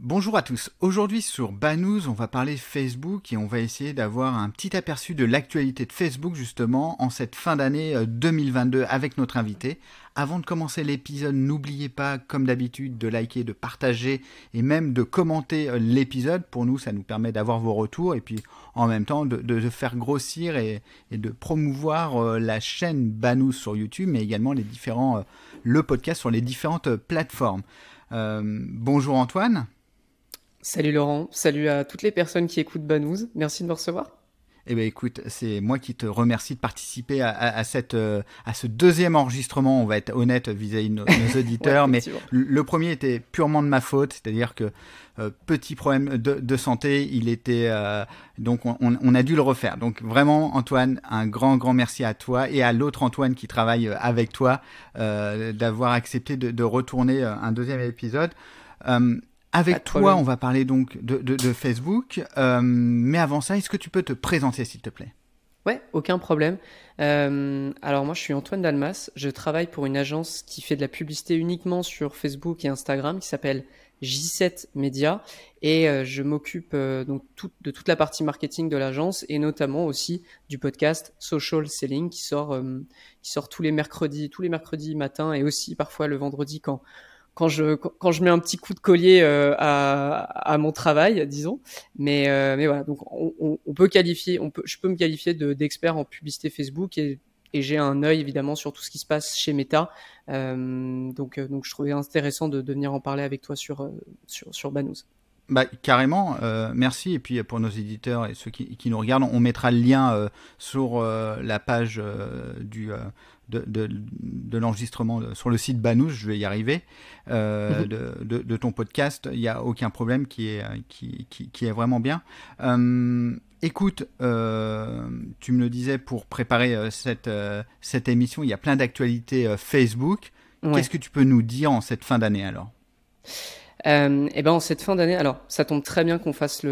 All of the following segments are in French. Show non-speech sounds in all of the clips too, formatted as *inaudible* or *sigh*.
Bonjour à tous. Aujourd'hui sur Banous, on va parler Facebook et on va essayer d'avoir un petit aperçu de l'actualité de Facebook justement en cette fin d'année 2022 avec notre invité. Avant de commencer l'épisode, n'oubliez pas, comme d'habitude, de liker, de partager et même de commenter l'épisode. Pour nous, ça nous permet d'avoir vos retours et puis en même temps de, faire grossir et, de promouvoir la chaîne Banous sur YouTube, mais également les différents, le podcast sur les différentes plateformes. Euh, bonjour Antoine. Salut Laurent, salut à toutes les personnes qui écoutent Banous. Merci de me recevoir. Eh bien, écoute, c'est moi qui te remercie de participer à, cette, euh, à ce deuxième enregistrement. On va être honnête vis-à-vis de nos, *laughs* auditeurs, mais le premier était purement de ma faute, c'est-à-dire que euh, petit problème de, santé, il était euh, donc on, a dû le refaire. Donc vraiment, Antoine, un grand grand merci à toi et à l'autre Antoine qui travaille avec toi d'avoir accepté de, de, retourner un deuxième épisode. Avec toi, on va parler donc de, Facebook. Euh, mais avant ça, est-ce que tu peux te présenter, s'il te plaît? Ouais, aucun problème. Euh, alors moi, je suis Antoine Dalmas. Je travaille pour une agence qui fait de la publicité uniquement sur Facebook et Instagram, qui s'appelle J7 Media, et euh, je m'occupe donc de toute la partie marketing de l'agence et notamment aussi du podcast Social Selling qui sort qui sort tous les mercredis, tous les mercredis matin et aussi parfois le vendredi quand quand je quand je mets un petit coup de collier euh, à, à mon travail, disons. Mais euh, mais voilà, donc on, peut qualifier, je peux me qualifier de d'expert en publicité Facebook et j'ai un œil évidemment sur tout ce qui se passe chez Meta. Euh, donc, donc je trouvais intéressant de, venir en parler avec toi sur, sur, Banous. Bah, carrément, merci. Et puis pour nos éditeurs et ceux qui, nous regardent, on mettra le lien sur la page du, de, de, de l'enregistrement sur le site Banous, je vais y arriver, euh, mhm. de, de, ton podcast. Il n'y a aucun problème qui est, qui, qui, qui est vraiment bien. Euh, écoute, euh, tu me le disais pour préparer cette, cette émission, il y a plein d'actualités Facebook. Qu'est-ce que tu peux nous dire en cette fin d'année alors? Euh, et ben en cette fin d'année, alors ça tombe très bien qu'on fasse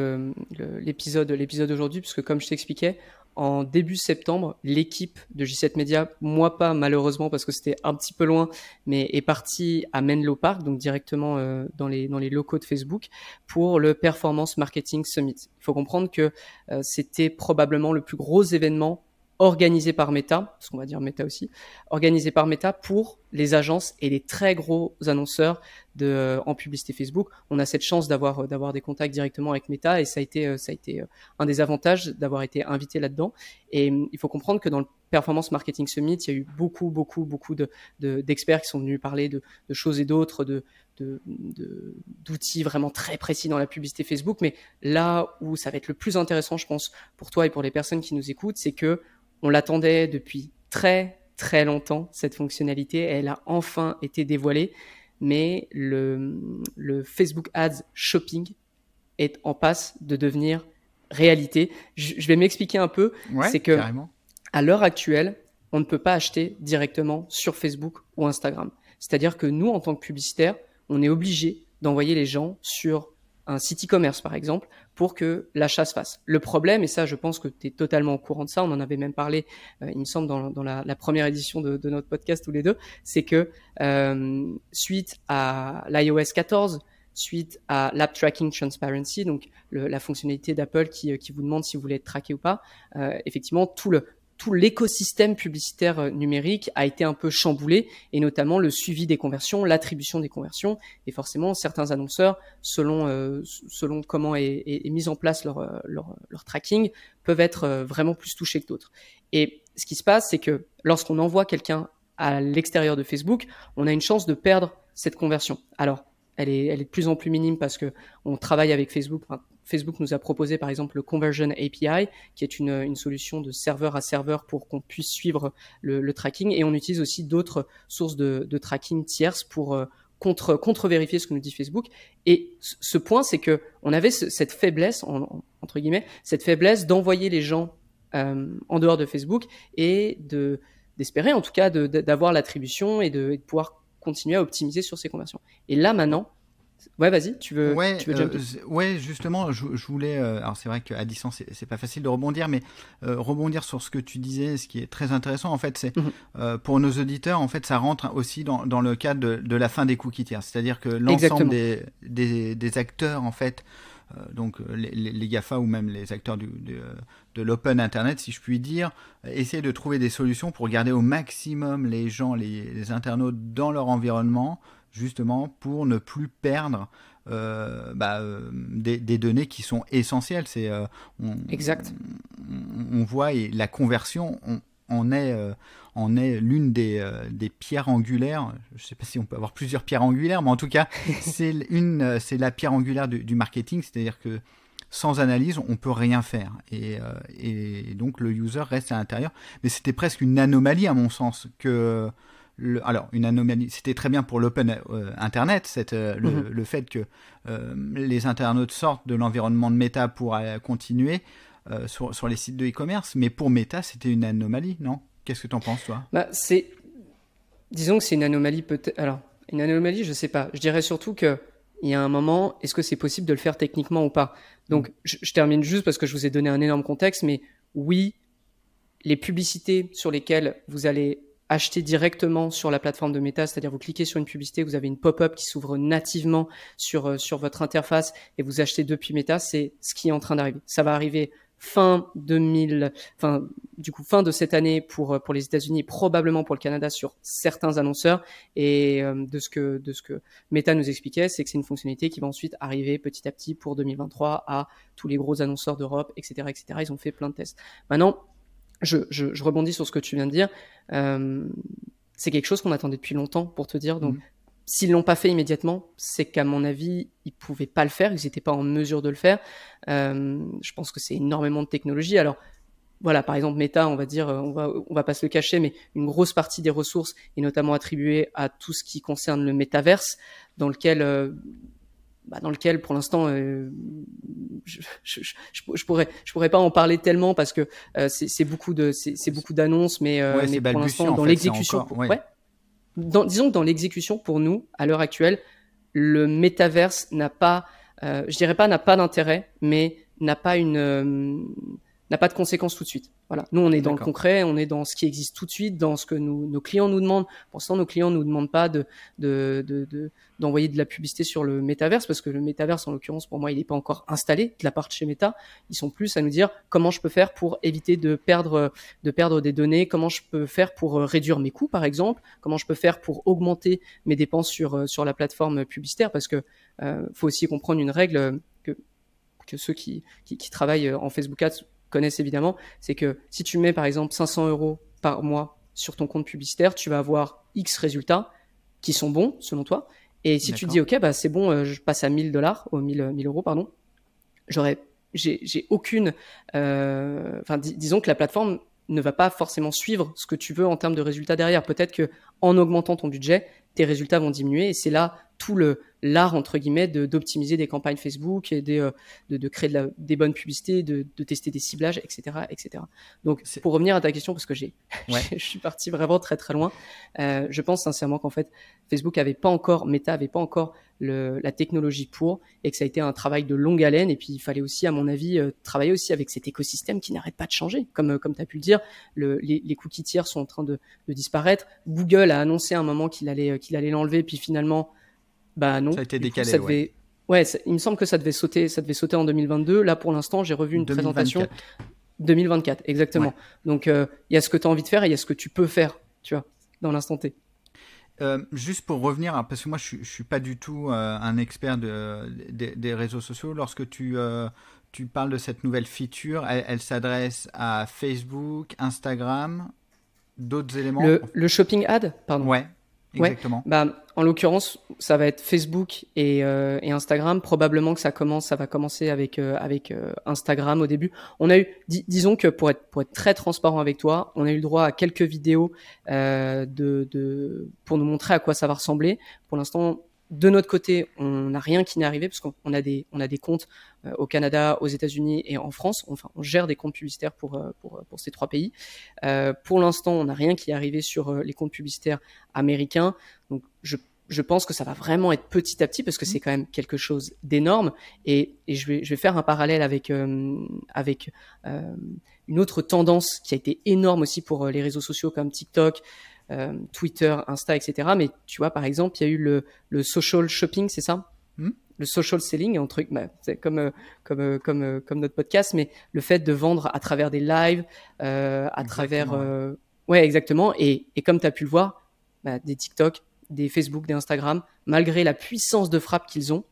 l'épisode le, l'épisode aujourd'hui, puisque comme je t'expliquais, en début septembre, l'équipe de J7 Media, moi pas malheureusement parce que c'était un petit peu loin, mais est partie à Menlo Park, donc directement euh, dans, les, locaux de Facebook, pour le Performance Marketing Summit. Il faut comprendre que euh, c'était probablement le plus gros événement organisé par Meta, parce qu'on va dire Meta aussi, organisé par Meta pour les agences et les très gros annonceurs de, euh, en publicité Facebook. On a cette chance d'avoir euh, d'avoir des contacts directement avec Meta et ça a été euh, ça a été un des avantages d'avoir été invité là-dedans. Et il faut comprendre que dans le Performance Marketing Summit, il y a eu beaucoup beaucoup beaucoup de d'experts qui sont venus parler de, de choses et d'autres, de d'outils vraiment très précis dans la publicité Facebook. Mais là où ça va être le plus intéressant, je pense, pour toi et pour les personnes qui nous écoutent, c'est que on l'attendait depuis très très longtemps, cette fonctionnalité. Elle a enfin été dévoilée, mais le, le Facebook Ads Shopping est en passe de devenir réalité. Je, vais m'expliquer un peu. c'est que à l'heure actuelle, on ne peut pas acheter directement sur Facebook ou Instagram. C'est-à-dire que nous, en tant que publicitaires, on est obligé d'envoyer les gens sur un site e-commerce par exemple pour que l'achat se fasse. Le problème, et ça je pense que tu es totalement au courant de ça, on en avait même parlé, euh, il me semble, dans, la, première édition de, notre podcast tous les deux, c'est que euh, suite à l'iOS 14, suite à l'App Tracking Transparency, donc la fonctionnalité d'Apple qui, euh, qui, vous demande si vous voulez être traqué ou pas, effectivement tout le tout l'écosystème publicitaire euh, numérique a été un peu chamboulé et notamment le suivi des conversions, l'attribution des conversions et forcément certains annonceurs, selon euh, selon comment est, est, mis en place leur, euh, leur, leur tracking, peuvent être vraiment plus touchés que d'autres. Et ce qui se passe, c'est que lorsqu'on envoie quelqu'un à l'extérieur de Facebook, on a une chance de perdre cette conversion. Alors elle est, elle est de plus en plus minime parce que on travaille avec Facebook. Facebook nous a proposé par exemple le Conversion API, qui est une, une solution de serveur à serveur pour qu'on puisse suivre le, le, tracking. Et on utilise aussi d'autres sources de, de, tracking tierces pour, euh, contre contre vérifier ce que nous dit Facebook. Et ce point, c'est que on avait cette faiblesse entre guillemets, cette faiblesse d'envoyer les gens euh, en dehors de Facebook et de d'espérer en tout cas d'avoir l'attribution et et de pouvoir continuer à optimiser sur ces conversions. Et là maintenant, Ouais, vas-y, tu veux, ouais, tu veux euh, ouais, justement, je, voulais. Euh, alors, c'est vrai qu'à distance, c'est pas facile de rebondir, mais euh, rebondir sur ce que tu disais, ce qui est très intéressant, en fait, c'est mhm. pour nos auditeurs, en fait, ça rentre aussi dans, dans le cadre de, de, la fin des cookies tiers. C'est-à-dire que l'ensemble des, des, des, acteurs, en fait, donc les, les, GAFA ou même les acteurs du, de l'open Internet, si je puis dire, essayer de trouver des solutions pour garder au maximum les gens, les, les internautes dans leur environnement justement pour ne plus perdre euh, bah, euh, des, données qui sont essentielles. C'est euh, on, exact. On, voit et la conversion on, est en est l'une des, des, pierres angulaires. Je ne sais pas si on peut avoir plusieurs pierres angulaires, mais en tout cas *laughs* c'est une c'est la pierre angulaire du, marketing, c'est-à-dire que sans analyse, on peut rien faire. Et, et, donc le user reste à l'intérieur. Mais c'était presque une anomalie à mon sens que alors une anomalie, c'était très bien pour l'open euh, internet, cette, euh, mhm. le, fait que euh, les internautes sortent de l'environnement de Meta pour continuer sur, sur, les sites de e-commerce, mais pour Meta, c'était une anomalie, non? Qu'est-ce que tu en penses, toi? Bah, c'est, disons que c'est une anomalie peut-être. Alors, une anomalie, je sais pas. Je dirais surtout que il y a un moment, est-ce que c'est possible de le faire techniquement ou pas? Donc, mm. je, termine juste parce que je vous ai donné un énorme contexte, mais oui, les publicités sur lesquelles vous allez acheter directement sur la plateforme de Meta, c'est-à-dire vous cliquez sur une publicité, vous avez une pop-up qui s'ouvre nativement sur euh, sur votre interface et vous achetez depuis Meta, c'est ce qui est en train d'arriver. Ça va arriver fin 2000, enfin du coup fin de cette année pour euh, pour les États-Unis, probablement pour le Canada sur certains annonceurs. Et euh, de ce que de ce que Meta nous expliquait, c'est que c'est une fonctionnalité qui va ensuite arriver petit à petit pour 2023 à tous les gros annonceurs d'Europe, etc., etc. Ils ont fait plein de tests. Maintenant, je, je, je, rebondis sur ce que tu viens de dire. Euh, c'est quelque chose qu'on attendait depuis longtemps, pour te dire. Donc, mm. s'ils l'ont pas fait immédiatement, c'est qu'à mon avis, ils pouvaient pas le faire, ils n'étaient pas en mesure de le faire. Euh, je pense que c'est énormément de technologie. Alors, voilà, par exemple, Meta, on va dire, on va, on va pas se le cacher, mais une grosse partie des ressources est notamment attribuée à tout ce qui concerne le métaverse, dans lequel euh, bah, dans lequel pour l'instant euh, je, je, je, pourrais je pourrais pas en parler tellement parce que euh, c'est beaucoup de c'est beaucoup d'annonces mais, euh, mais pour l'instant dans l'exécution ouais. disons que dans l'exécution pour nous à l'heure actuelle le métaverse n'a pas euh, je dirais pas n'a pas d'intérêt mais n'a pas une euh, n'a pas de conséquences tout de suite voilà, nous on est dans le concret, on est dans ce qui existe tout de suite, dans ce que nous, nos clients nous demandent. Pour l'instant, nos clients nous demandent pas de d'envoyer de, de, d'envoyer de, la publicité sur le métaverse parce que le métaverse, en l'occurrence, pour moi, il n'est pas encore installé de la part de chez Meta. Ils sont plus à nous dire comment je peux faire pour éviter de perdre de perdre des données, comment je peux faire pour euh, réduire mes coûts, par exemple, comment je peux faire pour augmenter mes dépenses sur euh, sur la plateforme publicitaire parce que euh, faut aussi comprendre une règle que que ceux qui, qui, qui travaillent en Facebook Ads connaissent évidemment, c'est que si tu mets par exemple 500 euros par mois sur ton compte publicitaire, tu vas avoir X résultats qui sont bons selon toi. Et si tu dis ok, bah c'est bon, euh, je passe à 1000 dollars, ou 1000, 1000 euros, pardon, j'aurais, j'ai aucune, euh, enfin disons que la plateforme ne va pas forcément suivre ce que tu veux en termes de résultats derrière. Peut-être que en augmentant ton budget, tes résultats vont diminuer et c'est là tout le l'art entre guillemets de d'optimiser des campagnes Facebook et des, euh, de, de créer de la, des bonnes publicités, de, de tester des ciblages, etc., etc. Donc pour revenir à ta question parce que j'ai *laughs* je suis parti vraiment très très loin. Euh, je pense sincèrement qu'en fait Facebook avait pas encore, Meta avait pas encore le, la technologie pour et que ça a été un travail de longue haleine et puis il fallait aussi à mon avis euh, travailler aussi avec cet écosystème qui n'arrête pas de changer comme euh, comme tu as pu le dire le, les, les cookies tiers sont en train de, de disparaître Google a annoncé à un moment qu'il allait qu'il allait l'enlever puis finalement bah non. Ça a été décalé. ouais. il me semble que ça devait sauter, ça devait sauter en 2022. Là, pour l'instant, j'ai revu une 2024. présentation 2024, exactement. Donc, euh, il y a ce que tu as envie de faire et il y a ce que tu peux faire, tu vois, dans l'instant T. Euh, juste pour revenir, hein, parce que moi je, ne suis pas du tout euh, un expert de, des réseaux sociaux. Lorsque tu, tu parles de cette nouvelle feature, elle, s'adresse à Facebook, Instagram, d'autres éléments. Le, le, shopping ad, pardon. Ouais, exactement bah, En l'occurrence, ça va être Facebook et, euh, et, Instagram. Probablement que ça commence, ça va commencer avec euh, avec euh, Instagram au début. On a eu, disons que pour être pour être très transparent avec toi, on a eu le droit à quelques vidéos de, de pour nous montrer à quoi ça va ressembler. Pour l'instant, de notre côté, on n'a rien qui n'est arrivé parce qu'on a des on a des comptes euh, au Canada, aux États-Unis et en France. Enfin, on gère des comptes publicitaires pour euh, pour ces trois pays. Euh, pour l'instant, on n'a rien qui est arrivé sur les comptes publicitaires américains. Donc, je pense que ça va vraiment être petit à petit parce que c'est quand même quelque chose d'énorme et, je vais faire un parallèle avec une autre tendance qui a été énorme aussi pour les réseaux sociaux comme TikTok, euh, Twitter, Insta, etc. Mais tu vois, par exemple, il y a eu le, le social shopping, c'est ça hmm Le social selling, un truc, bah, c'est comme euh, comme euh, comme comme notre podcast, mais le fait de vendre à travers des lives, euh, à travers, ouais. exactement. Et, et comme tu as pu le voir, bah, des TikTok, des Facebook, des Instagram, malgré la puissance de frappe qu'ils ont,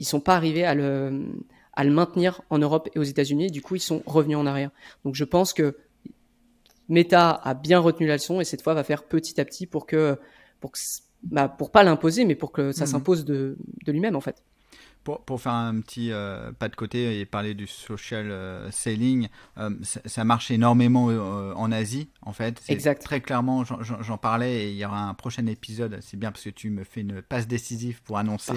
ils sont pas arrivés à le à le maintenir en Europe et aux États-Unis. Du coup, ils sont revenus en arrière. Donc, je pense que Meta a bien retenu la leçon et cette fois va faire petit à petit pour que, pour que, bah, pour pas l'imposer, mais pour que ça mhm. s'impose de, de lui-même en fait. Pour, pour, faire un petit euh, pas de côté et parler du social euh, selling, euh, ça, marche énormément en Asie, en fait. Exact. Très clairement, j'en parlais et il y aura un prochain épisode. C'est bien parce que tu me fais une passe décisive pour annoncer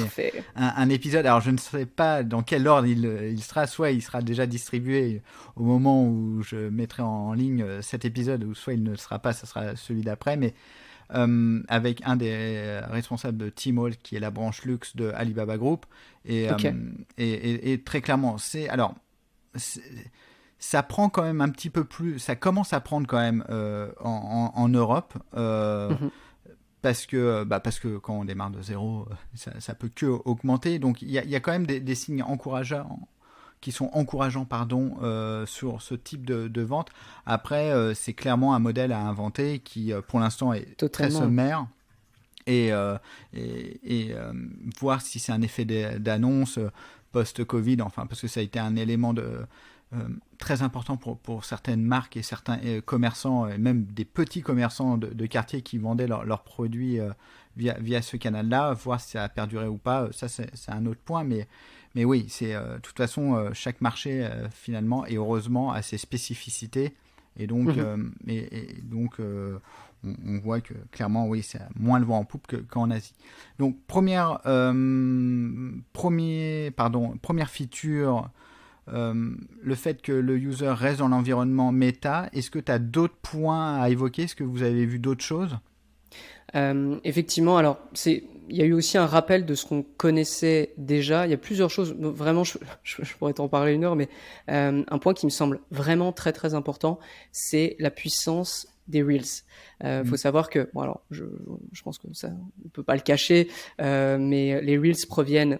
un, un, épisode. Alors, je ne sais pas dans quel ordre il, il, sera. Soit il sera déjà distribué au moment où je mettrai en ligne cet épisode, ou soit il ne sera pas, ce sera celui d'après. Mais euh, avec un des responsables de Tmall, qui est la branche luxe de Alibaba Group. Et, euh, et, très clairement, c'est. Alors, ça prend quand même un petit peu plus. Ça commence à prendre quand même euh, en, Europe. Mhm. Parce que, bah parce que quand on démarre de zéro, ça, ça peut que augmenter. Donc il y a, y a, quand même des, des signes encourageants qui sont encourageants pardon, euh, sur ce type de, vente. Après, euh, c'est clairement un modèle à inventer qui, euh, pour l'instant, est très sommaire. Et, et, voir si c'est un effet d'annonce post-Covid, enfin, parce que ça a été un élément de, très important pour, pour, certaines marques et certains commerçants, et même des petits commerçants de, quartier qui vendaient leurs produits via, via ce canal-là, voir si ça a perduré ou pas, ça c'est un autre point, mais mais oui, c'est euh, de toute façon euh, chaque marché euh, finalement et heureusement a ses spécificités et donc mhm. et, donc on, voit que clairement oui c'est moins le vent en poupe qu'en Asie. Donc première premier pardon première feature le fait que le user reste dans l'environnement méta, est-ce que tu as d'autres points à évoquer? Est-ce que vous avez vu d'autres choses? Effectivement, alors c'est il y a eu aussi un rappel de ce qu'on connaissait déjà. Il y a plusieurs choses, vraiment, je, pourrais t'en parler une heure, mais euh, un point qui me semble vraiment très très important, c'est la puissance des reels. Il euh, faut mm. savoir que, bon alors, je, je pense que ça, on peut pas le cacher, euh, mais les reels proviennent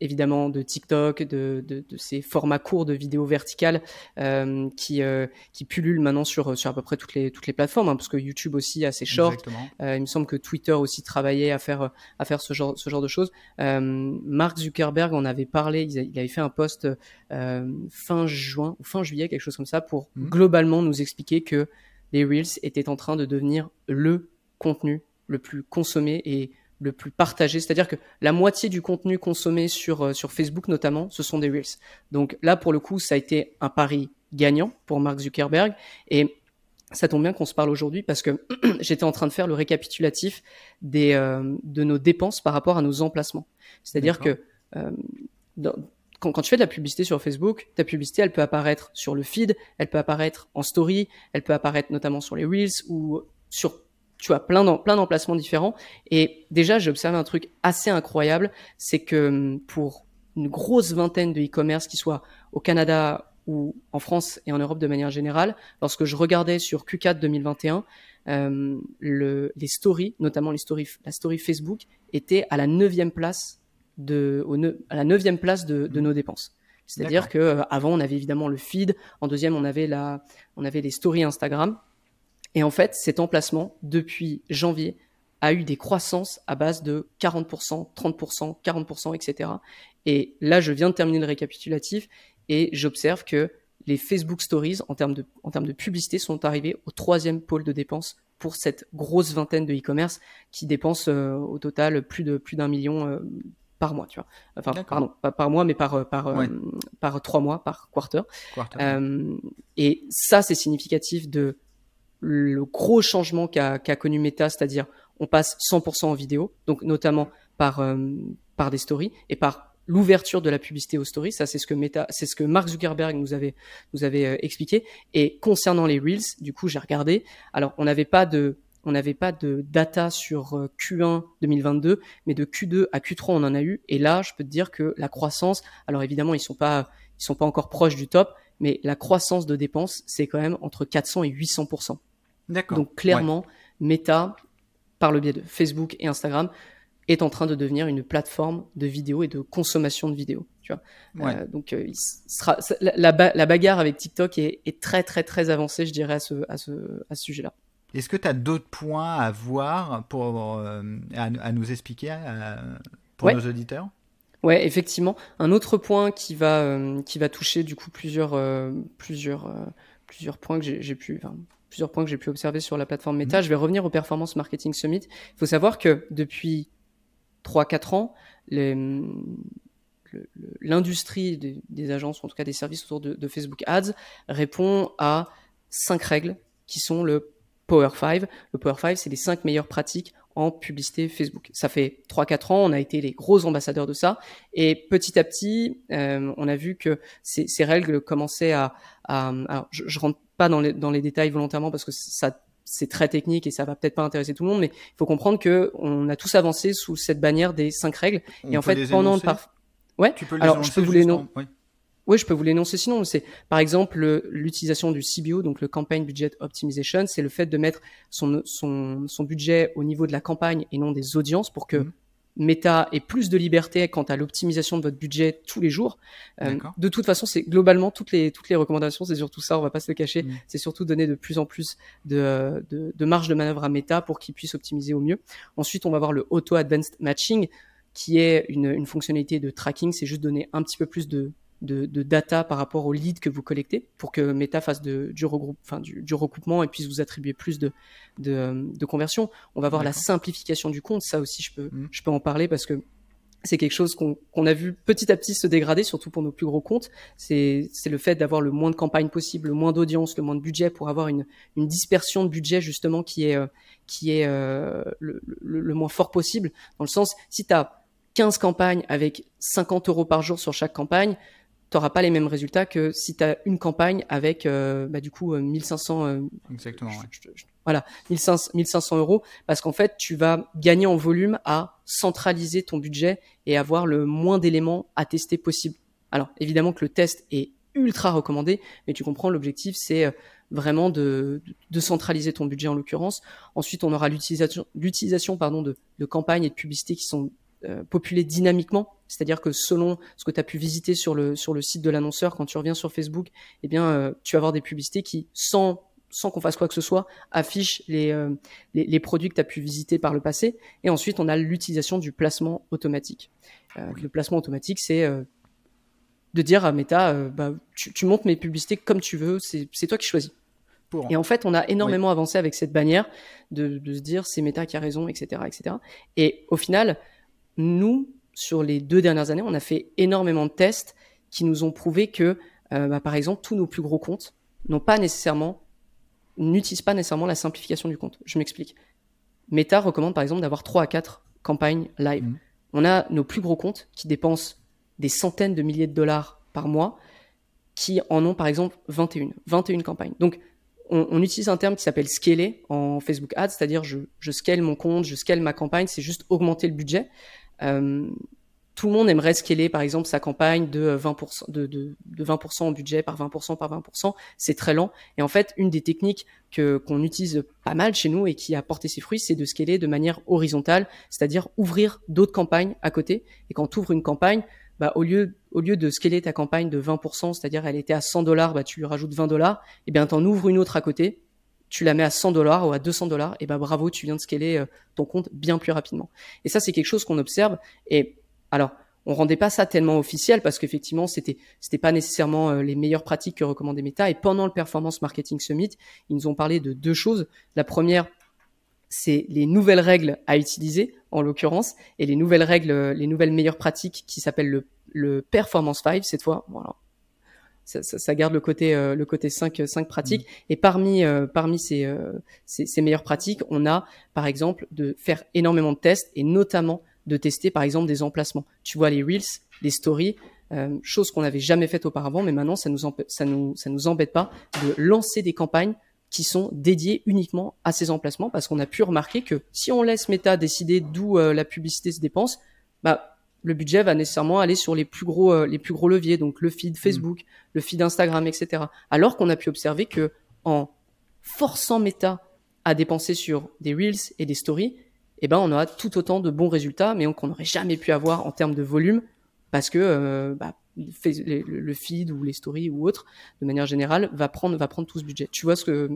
évidemment de TikTok, de, de, de, ces formats courts de vidéos verticales euh, qui, euh, qui pullulent maintenant sur, sur à peu près toutes les, toutes les plateformes, hein, parce que YouTube aussi a ses shorts. Euh, il me semble que Twitter aussi travaillait à faire, à faire ce, genre, ce genre de choses. Euh, Mark Zuckerberg en avait parlé, il, avait fait un post euh, fin juin ou fin juillet, quelque chose comme ça, pour mmh. globalement nous expliquer que les Reels étaient en train de devenir le contenu le plus consommé et le plus partagé. C'est-à-dire que la moitié du contenu consommé sur, euh, sur Facebook notamment, ce sont des Reels. Donc là, pour le coup, ça a été un pari gagnant pour Mark Zuckerberg. Et ça tombe bien qu'on se parle aujourd'hui parce que *clears throat* j'étais en train de faire le récapitulatif des, euh, de nos dépenses par rapport à nos emplacements. C'est-à-dire que euh, quand, quand, tu fais de la publicité sur Facebook, ta publicité, elle peut apparaître sur le feed, elle peut apparaître en story, elle peut apparaître notamment sur les Reels ou sur tu as plein d'emplacements différents. Et déjà, j'ai observé un truc assez incroyable, c'est que hum, pour une grosse vingtaine de e-commerce, qui soit au Canada ou en France et en Europe de manière générale, lorsque je regardais sur Q4 2021, euh, le, les stories, notamment les stories, la story Facebook, était à la neuvième place de, au à la neuvième place de, de nos dépenses. C'est-à-dire que euh, avant on avait évidemment le feed, en deuxième on avait la, on avait les stories Instagram, et en fait, cet emplacement, depuis janvier, a eu des croissances à base de 40%, 30%, 40%, etc. Et là, je viens de terminer le récapitulatif et j'observe que les Facebook Stories, en termes de, en termes de publicité, sont arrivés au troisième pôle de dépenses pour cette grosse vingtaine de e-commerce qui dépensent au total plus de plus d'un million par mois, tu vois. Enfin, pardon, pas par mois, mais par par par trois mois, par quarter. et ça, c'est significatif de le gros changement qu'a connu Meta, c'est-à-dire on passe 100% en vidéo, donc notamment par par des stories et par l'ouverture de la publicité aux stories. Ça, c'est ce que Meta, c'est ce que Mark Zuckerberg nous avait nous avait euh, expliqué. Et concernant les reels, du coup, j'ai regardé. Alors, on n'avait pas de on n'avait pas de data sur euh, Q1 2022, mais de Q2 à Q3 on en a eu. Et là, je peux te dire que la croissance, alors évidemment ils sont pas ils sont pas encore proches du top, mais la croissance de dépenses c'est quand même entre 400 et 800 D'accord. Donc clairement, Meta, par le biais de Facebook et Instagram, est en train de devenir une plateforme de vidéo et de consommation de vidéos. Tu vois. Euh, donc, euh, il sera, la, la, bagarre avec TikTok est, est, très, très, très avancée, je dirais, à ce, à ce, à ce sujet-là. Est-ce que tu as d'autres points à voir pour, euh, à, nous expliquer pour nos auditeurs? Ouais, effectivement. Un autre point qui va, qui va toucher du coup plusieurs, plusieurs, plusieurs points que j'ai pu, enfin, plusieurs points que j'ai pu observer sur la plateforme Meta. Mhm. Je vais revenir au Performance Marketing Summit. Il faut savoir que depuis 3-4 ans, l'industrie des, agences, ou en tout cas des services autour de, Facebook Ads, répond à cinq règles qui sont le Power 5. Le Power 5, c'est les cinq meilleures pratiques en publicité Facebook. Ça fait 3-4 ans, on a été les gros ambassadeurs de ça, et petit à petit, euh, on a vu que ces, règles commençaient à... alors, je, je rentre pas dans les, dans les détails volontairement parce que ça c'est très technique et ça va peut-être pas intéresser tout le monde, mais il faut comprendre que on a tous avancé sous cette bannière des cinq règles. et en fait, pendant par... ouais, tu peux alors je peux vous les nom... oui. oui. je peux vous l'énoncer sinon. C'est par exemple l'utilisation du CBO, donc le Campaign Budget Optimization, c'est le fait de mettre son, son, son budget au niveau de la campagne et non des audiences pour que mhm. Meta et plus de liberté quant à l'optimisation de votre budget tous les jours. Euh, de toute façon, c'est globalement toutes les toutes les recommandations, c'est surtout ça, on va pas se le cacher. Mm. C'est surtout donner de plus en plus de, de, de marge de manœuvre à Meta pour qu'il puisse optimiser au mieux. Ensuite, on va voir le Auto Advanced Matching, qui est une, une fonctionnalité de tracking. C'est juste donner un petit peu plus de de, data par rapport aux leads que vous collectez pour que Meta fasse de, du, regroupe, enfin, du, du, recoupement et puisse vous attribuer plus de, de, de conversion. On va voir la simplification du compte. Ça aussi, je peux, mmh. je peux en parler parce que c'est quelque chose qu'on a vu petit à petit se dégrader, surtout pour nos plus gros comptes. C'est le fait d'avoir le moins de campagnes possible, le moins d'audience, le moins de budget pour avoir une, une dispersion de budget justement qui est, euh, qui est euh, le, le, le, moins fort possible. Dans le sens, si tu as 15 campagnes avec 50 euros par jour sur chaque campagne, tu pas les mêmes résultats que si tu as une campagne avec euh, bah, du coup 1500 euh, euh, exactement voilà 1500 1500 euros parce qu'en fait tu vas gagner en volume à centraliser ton budget et avoir le moins d'éléments à tester possible. Alors évidemment que le test est ultra recommandé mais tu comprends l'objectif c'est vraiment de, de, centraliser ton budget en l'occurrence. Ensuite on aura l'utilisation l'utilisation pardon de, de campagnes et de publicités qui sont euh, populé dynamiquement, c'est-à-dire que selon ce que tu as pu visiter sur le sur le site de l'annonceur quand tu reviens sur Facebook, eh bien euh, tu vas avoir des publicités qui sans sans qu'on fasse quoi que ce soit, affichent les, euh, les, les, produits que tu as pu visiter par le passé. Et ensuite, on a l'utilisation du placement automatique. Le placement automatique, c'est de dire à Meta, bah, tu, tu, montes mes publicités comme tu veux, c'est toi qui choisis. Et en fait, on a énormément avancé avec cette bannière de, de se dire c'est Meta qui a raison, etc., etc. Et au final, nous, sur les deux dernières années, on a fait énormément de tests qui nous ont prouvé que, euh, bah, par exemple, tous nos plus gros comptes n'ont pas nécessairement, n'utilisent pas nécessairement la simplification du compte. Je m'explique. Meta recommande par exemple d'avoir 3 à 4 campagnes live. Mmh. On a nos plus gros comptes qui dépensent des centaines de milliers de dollars par mois, qui en ont par exemple 21, 21 campagnes. Donc on, utilise un terme qui s'appelle scaler en Facebook Ads, c'est-à-dire je, je scale mon compte, je scale ma campagne, c'est juste augmenter le budget. Euh, tout le monde aimerait scaler, par exemple, sa campagne de 20%, de, de, de 20% en budget par 20% par 20%. C'est très lent. Et en fait, une des techniques que qu'on utilise pas mal chez nous et qui a porté ses fruits, c'est de scaler de manière horizontale, c'est-à-dire ouvrir d'autres campagnes à côté. Et quand tu ouvres une campagne, bah, au lieu au lieu de scaler ta campagne de 20%, c'est-à-dire elle était à 100 dollars, bah, tu lui rajoutes 20 dollars, et bien t'en ouvres une autre à côté tu la mets à 100 dollars ou à 200 dollars, et ben bravo, tu viens de scaler euh, ton compte bien plus rapidement. Et ça, c'est quelque chose qu'on observe. Et alors, on rendait pas ça tellement officiel parce qu'effectivement, c'était c'était pas nécessairement euh, les meilleures pratiques que recommandait Meta. Et pendant le Performance Marketing Summit, ils nous ont parlé de deux choses. La première, c'est les nouvelles règles à utiliser en l'occurrence et les nouvelles règles, les nouvelles meilleures pratiques qui s'appellent le, le Performance 5 cette fois. Voilà. Ça, ça, ça, garde le côté euh, le côté 5 5 pratiques mm. et parmi euh, parmi ces, euh, ces, ces meilleures pratiques, on a par exemple de faire énormément de tests et notamment de tester par exemple des emplacements. Tu vois les reels, les stories, euh, chose qu'on n'avait jamais faite auparavant, mais maintenant ça nous ça nous ça nous embête pas de lancer des campagnes qui sont dédiées uniquement à ces emplacements parce qu'on a pu remarquer que si on laisse Meta décider d'où euh, la publicité se dépense, bah le budget va nécessairement aller sur les plus gros euh, les plus gros leviers, donc le feed Facebook, mm. le feed Instagram, etc. Alors qu'on a pu observer que en forçant Meta à dépenser sur des reels et des stories, eh ben on aura tout autant de bons résultats, mais qu'on n'aurait jamais pu avoir en termes de volume parce que euh, bah, le feed ou les stories ou autre, de manière générale, va prendre va prendre tout ce budget. Tu vois ce que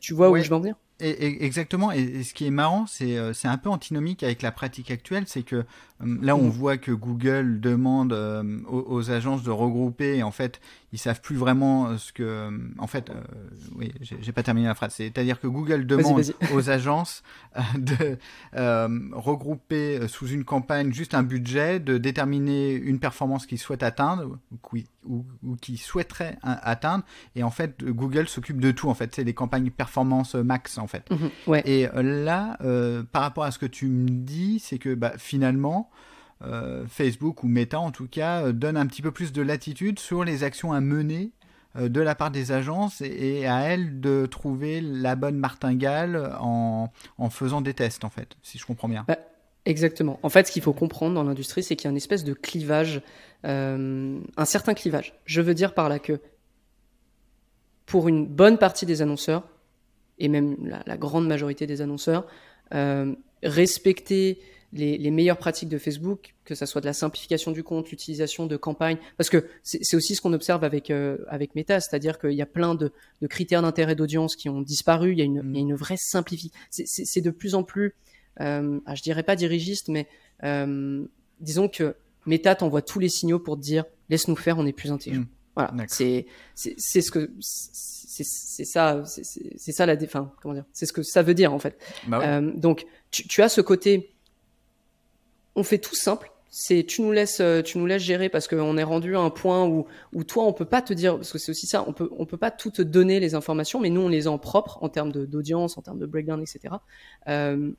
tu vois où je veux en venir? Et, exactement. Et, ce qui est marrant, c'est euh, c'est un peu antinomique avec la pratique actuelle, c'est que euh, là, on mm. voit que Google demande euh, aux, agences de regrouper. Et en fait, ils savent plus vraiment ce que. En fait, oui, j'ai pas terminé la phrase. C'est-à-dire que Google demande aux agences de regrouper sous une campagne juste un budget, de déterminer une performance qu'ils souhaitent atteindre ou, ou, qu'ils souhaiteraient atteindre. Et en fait, Google s'occupe de tout. En fait, c'est des campagnes performance max. En fait. Mhm, Et euh, là, euh, par rapport à ce que tu me dis, c'est que bah, finalement, euh, Facebook ou Meta en tout cas donne un petit peu plus de latitude sur les actions à mener de la part des agences et, à elles de trouver la bonne martingale en, en, faisant des tests en fait, si je comprends bien. Bah, exactement. En fait, ce qu'il faut comprendre dans l'industrie, c'est qu'il y a une espèce de clivage, un certain clivage. Je veux dire par là que pour une bonne partie des annonceurs, et même la, grande majorité des annonceurs, euh, respecter les, les, meilleures pratiques de Facebook, que ça soit de la simplification du compte, l'utilisation de campagnes, parce que c'est aussi ce qu'on observe avec euh, avec Meta, c'est-à-dire qu'il y a plein de, de critères d'intérêt d'audience qui ont disparu. Il y a une, il y a une vraie simplification. C'est de plus en plus, euh, ah, je dirais pas dirigiste, mais euh, disons que Meta t'envoie tous les signaux pour te dire laisse-nous faire, on est plus intelligent. Mmh. Voilà, c'est c'est ce que c'est ça, c'est ça la défin. Comment dire C'est ce que ça veut dire en fait. Bah euh, donc tu, tu, as ce côté. On fait tout simple. C'est tu nous laisses, euh, tu nous laisses gérer parce qu'on est rendu à un point où, où toi on peut pas te dire parce que c'est aussi ça. On peut on peut pas tout te donner les informations, mais nous on les a en propre en termes d'audience, en termes de breakdown, etc. Euh,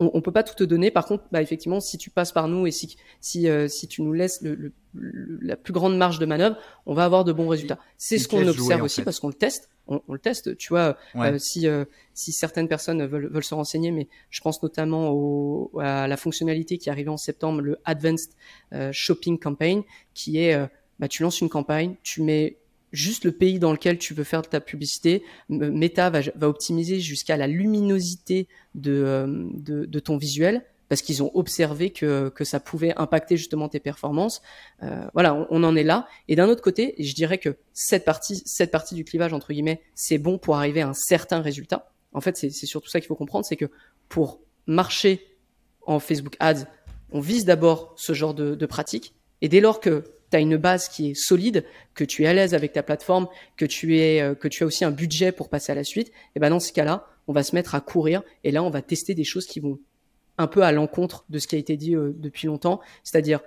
on, on, peut pas tout te donner. Par contre, bah, effectivement, si tu passes par nous et si si, euh, si tu nous laisses le, le, la plus grande marge de manœuvre, on va avoir de bons résultats. C'est ce qu'on observe aussi parce qu'on le teste. On, on, le teste. Tu vois, euh, si euh, si certaines personnes veulent, veulent se renseigner, mais je pense notamment au, à la fonctionnalité qui est arrivée en septembre, le Advanced Shopping Campaign, qui est bah, tu lances une campagne, tu mets juste le pays dans lequel tu veux faire ta publicité. Meta va, va optimiser jusqu'à la luminosité de, euh, de, de, ton visuel parce qu'ils ont observé que, que ça pouvait impacter justement tes performances. Euh, voilà, on, en est là. Et d'un autre côté, je dirais que cette partie, cette partie du clivage entre guillemets, c'est bon pour arriver à un certain résultat. En fait, c'est surtout ça qu'il faut comprendre, c'est que pour marcher en Facebook Ads, on vise d'abord ce genre de, de pratique. Et dès lors que tu as une base qui est solide, que tu es à l'aise avec ta plateforme, que tu es euh, que tu as aussi un budget pour passer à la suite, et ben dans ce cas-là, on va se mettre à courir et là on va tester des choses qui vont un peu à l'encontre de ce qui a été dit euh, depuis longtemps, c'est-à-dire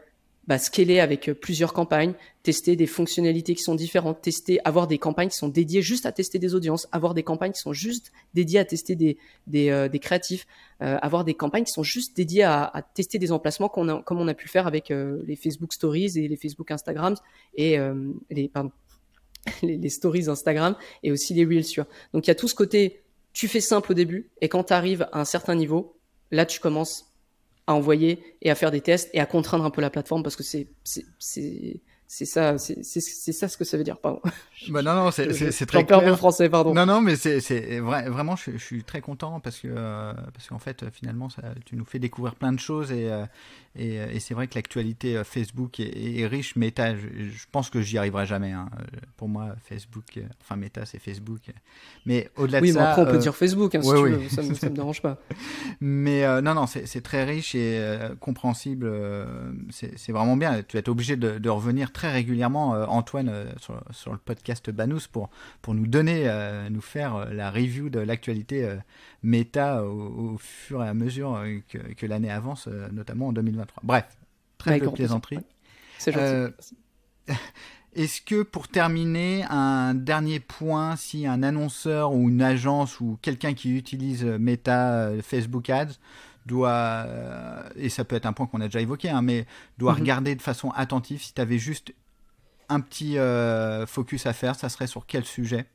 bah, scaler avec euh, plusieurs campagnes, tester des fonctionnalités qui sont différentes, tester, avoir des campagnes qui sont dédiées juste à tester des audiences, avoir des campagnes qui sont juste dédiées à tester des, euh, créatifs, avoir des campagnes qui sont juste dédiées à, tester des emplacements comme on a pu faire avec les Facebook Stories et les Facebook Instagrams et les, pardon, *laughs* Stories Instagram et aussi les Reels. sur. Donc il y a tout ce côté, tu fais simple au début et quand tu arrives à un certain niveau, là tu commences à envoyer et à faire des tests et à contraindre un peu la plateforme parce que c'est c'est c'est ça, c'est ça ce que ça veut dire. Pardon. *laughs* Bah non, non, c'est très clair. Bon français, pardon. Non, non, mais c'est vrai, vraiment, je, je, suis très content parce que euh, parce qu'en fait, finalement, ça, tu nous fais découvrir plein de choses et euh, et, et c'est vrai que l'actualité euh, Facebook est, est, riche. Meta, je, je pense que j'y arriverai jamais. Hein. Pour moi, Facebook, enfin Meta, c'est Facebook. Mais au-delà de ça, oui, après, on peut dire Facebook, hein, si tu veux. Ça, ça me dérange pas. *laughs* Mais non, non, c'est très riche et compréhensible. c'est vraiment bien. Tu vas être obligé de, de revenir très très régulièrement Antoine sur, le podcast Banous pour, pour nous donner, nous faire la review de l'actualité méta au, fur et à mesure que, l'année avance, notamment en 2023. Bref, très de plaisanterie. C'est gentil. *laughs* Est-ce que pour terminer, un dernier point, si un annonceur ou une agence ou quelqu'un qui utilise Meta, Facebook Ads, doit, euh, et ça peut être un point qu'on a déjà évoqué, hein, mais doit mhm. regarder de façon attentive, si tu avais juste un petit euh, focus à faire, ça serait sur quel sujet?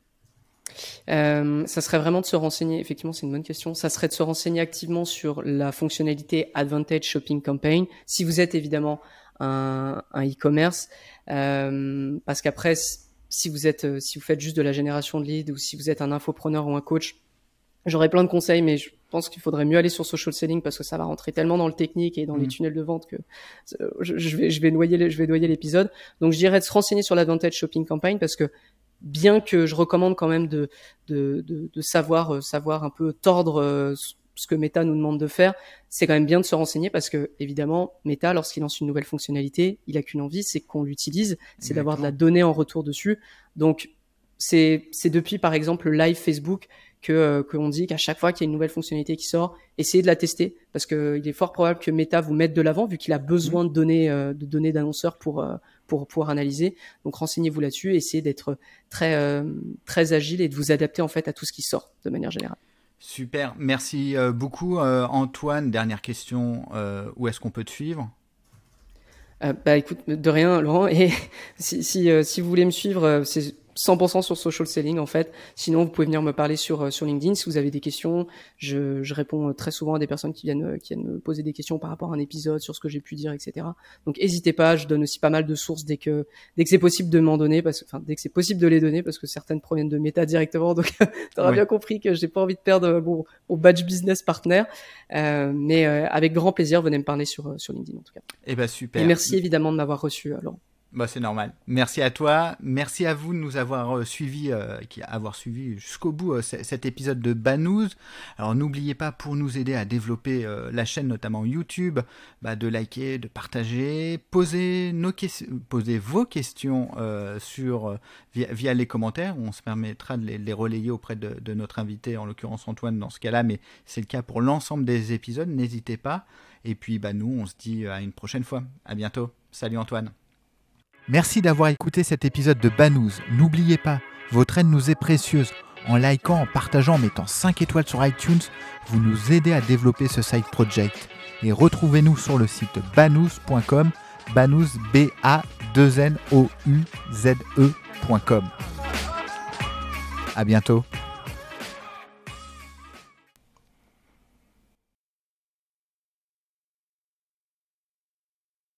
Euh, ça serait vraiment de se renseigner, effectivement c'est une bonne question, ça serait de se renseigner activement sur la fonctionnalité Advantage Shopping Campaign, si vous êtes évidemment un e-commerce, parce qu'après si vous êtes, si vous faites juste de la génération de leads ou si vous êtes un infopreneur ou un coach, j'aurais plein de conseils, mais je pense qu'il faudrait mieux aller sur social selling parce que ça va rentrer tellement dans le technique et dans les mm. tunnels de vente que euh, je, vais je vais noyer je vais noyer l'épisode. Donc je dirais de se renseigner sur l'advantage shopping campaign parce que bien que je recommande quand même de de, de, savoir euh, savoir un peu tordre euh, ce que Meta nous demande de faire, c'est quand même bien de se renseigner parce que évidemment Meta lorsqu'il lance une nouvelle fonctionnalité, il a qu'une envie, c'est qu'on l'utilise, c'est d'avoir de la donnée en retour dessus. Donc c'est c'est depuis par exemple le live Facebook que euh, qu'on dit qu'à chaque fois qu'il y a une nouvelle fonctionnalité qui sort, essayez de la tester parce que il est fort probable que Meta vous mette de l'avant vu qu'il a besoin de données euh, de données d'annonceurs pour euh, pour pouvoir analyser. Donc renseignez-vous là-dessus, essayez d'être très très agile et de vous adapter en fait à tout ce qui sort de manière générale. Super, merci beaucoup Antoine. Dernière question, où est-ce qu'on peut te suivre? Bah écoute, de rien Laurent. Et *laughs* si si, si vous voulez me suivre, c'est 100% sur social selling en fait. Sinon, vous pouvez venir me parler sur euh, sur LinkedIn si vous avez des questions. Je, je réponds euh, très souvent à des personnes qui viennent euh, qui viennent me poser des questions par rapport à un épisode, sur ce que j'ai pu dire, etc. Donc, n'hésitez pas. Je donne aussi pas mal de sources dès que dès que c'est possible de m'en donner, parce que enfin dès que c'est possible de les donner, parce que certaines proviennent de Meta directement. Donc, *laughs* tu auras bien compris que j'ai pas envie de perdre mon, mon badge business partner. Euh, mais avec grand plaisir, venez me parler sur sur LinkedIn en tout cas. Et eh ben super. Et merci évidemment de m'avoir reçu, alors. Bah, c'est normal. Merci à toi. Merci à vous de nous avoir euh, suivis, euh, avoir suivi jusqu'au bout euh, cet épisode de Banous. Alors n'oubliez pas pour nous aider à développer la chaîne, notamment YouTube, bah, de liker, de partager, poser nos poser vos questions sur via, les commentaires. On se permettra de les, relayer auprès de, de, notre invité, en l'occurrence Antoine dans ce cas-là, mais c'est le cas pour l'ensemble des épisodes. N'hésitez pas. Et puis bah nous, on se dit à une prochaine fois. À bientôt. Salut Antoine. Merci d'avoir écouté cet épisode de Banous. N'oubliez pas, votre aide nous est précieuse. En likant, en partageant, en mettant 5 étoiles sur iTunes, vous nous aidez à développer ce side project. Et retrouvez-nous sur le site banous.com, banous b a 2 n o u z e.com. À bientôt.